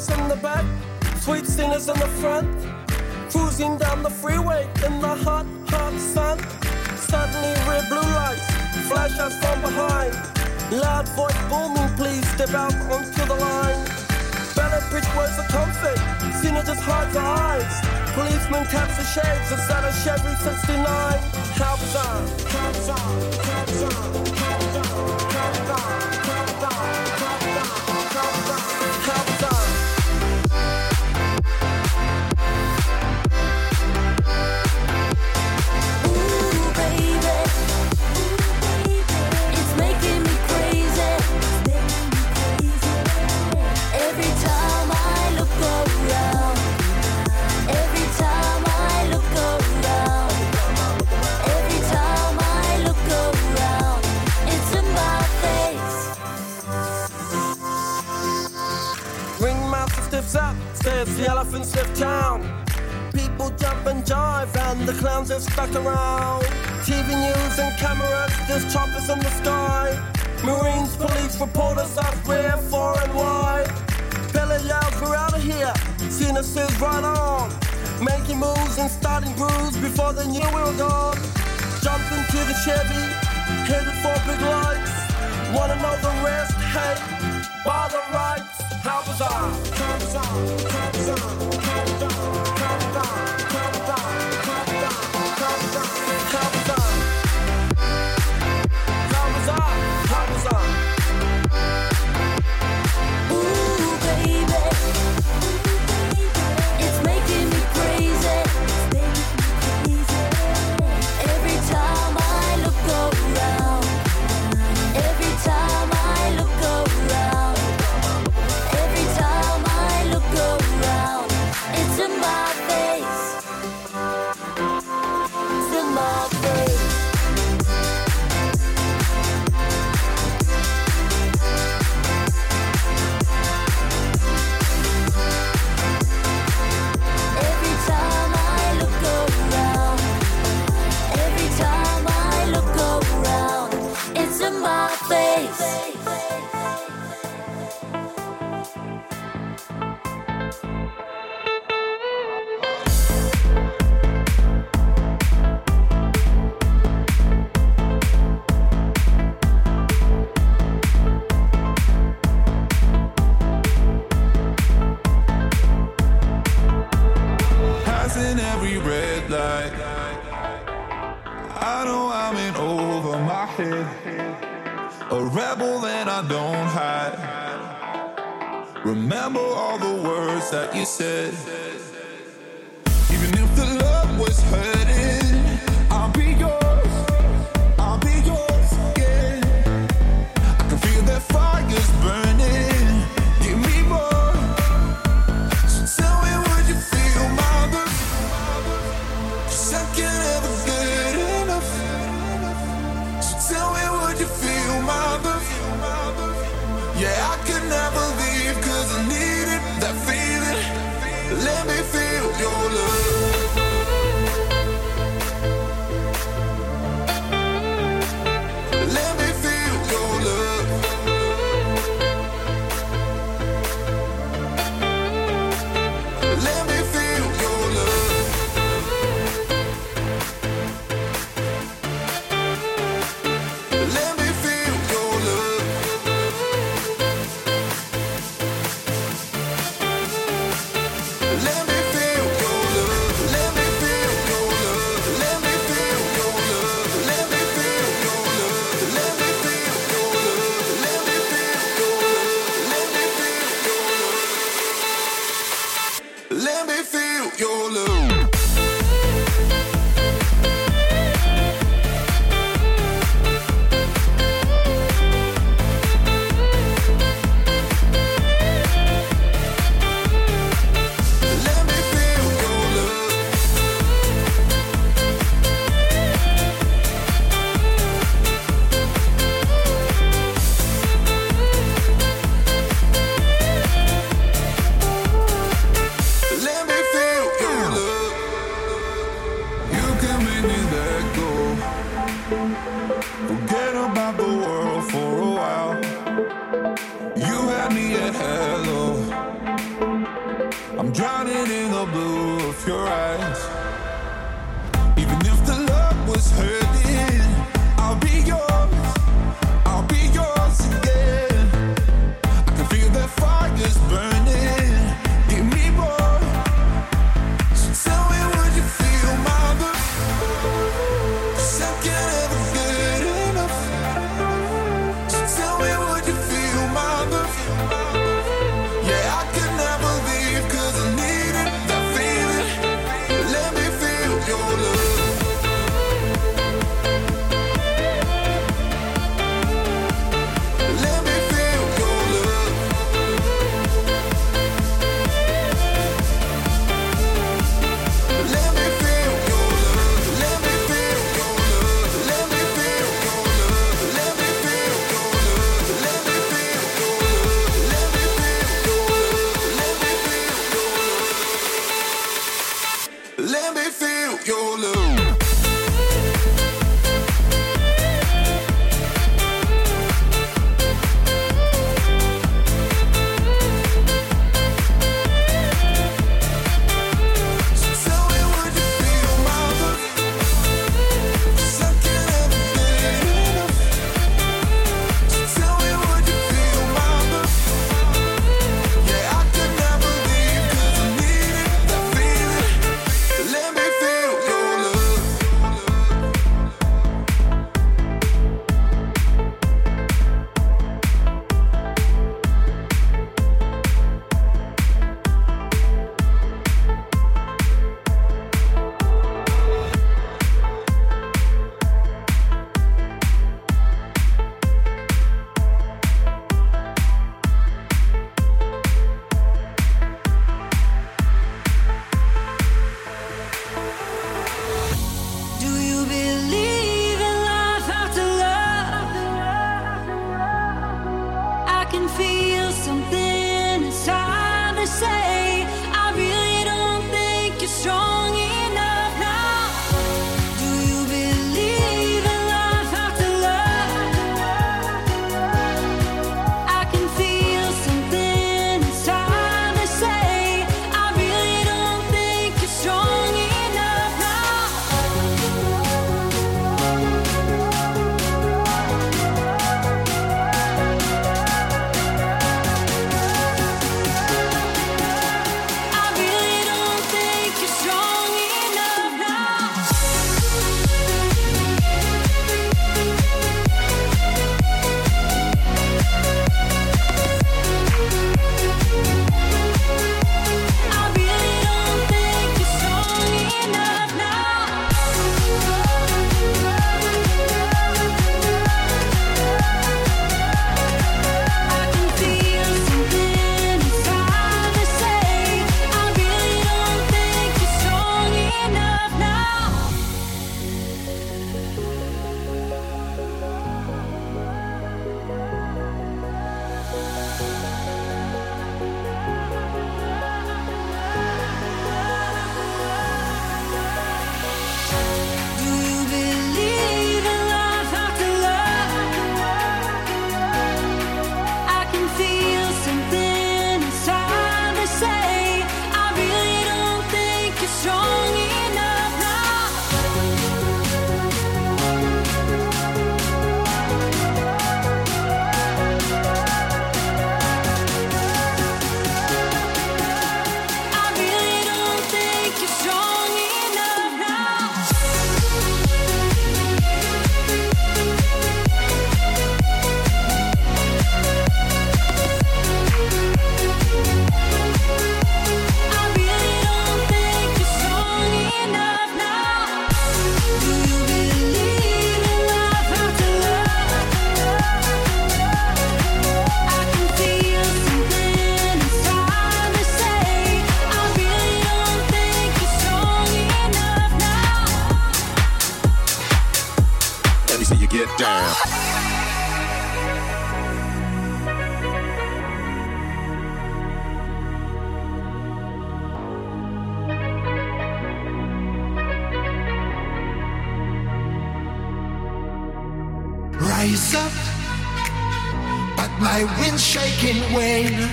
players in the back, sweet singers in the front. Cruising down the freeway in the hot, hot sun. Suddenly red blue lights flash us from behind. Loud voice booming, please step out onto the line. Better bridge words of comfort, Cena just hides her eyes. Policeman taps the shades inside a Chevy 69. How bizarre, how bizarre, how bizarre, reporters are where, far and wide. Belly yells, we're out of here. Cena says, right on. Making moves and starting grooves before they knew we were gone. Jumped into the Chevy, headed for big lights. Wanna know the rest? Hey, by the rights. How bizarre! How bizarre! How bizarre! get down. Rise up, but my wind shaking wane.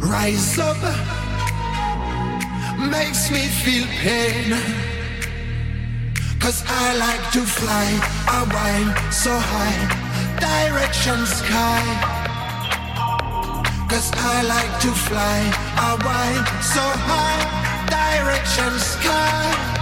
Rise up makes me feel pain. Cause I like to fly, I wind so high, direction sky. Cause I like to fly, I wind so high, direction sky.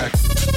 Tech.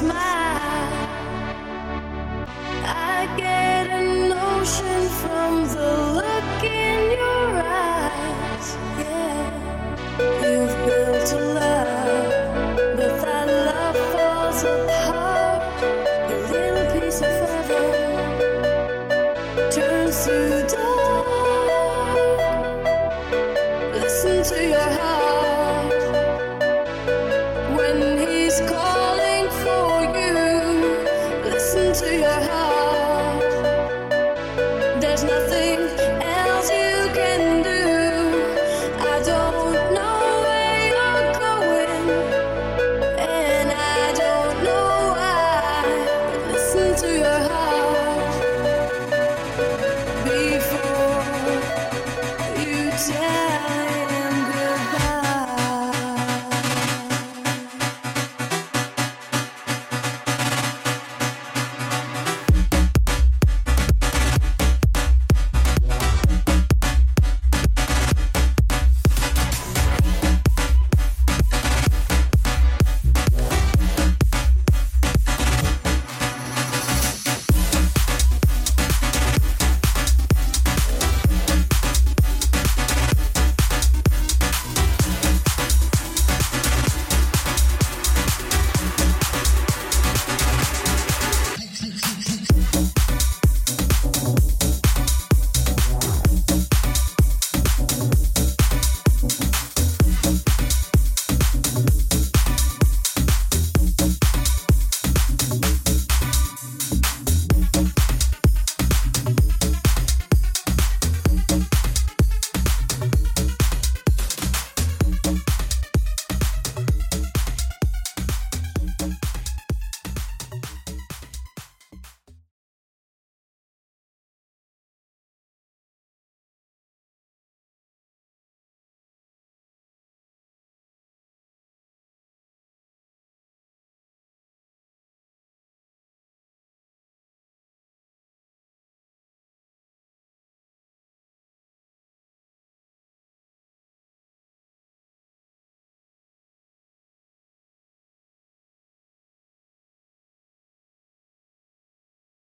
Smile.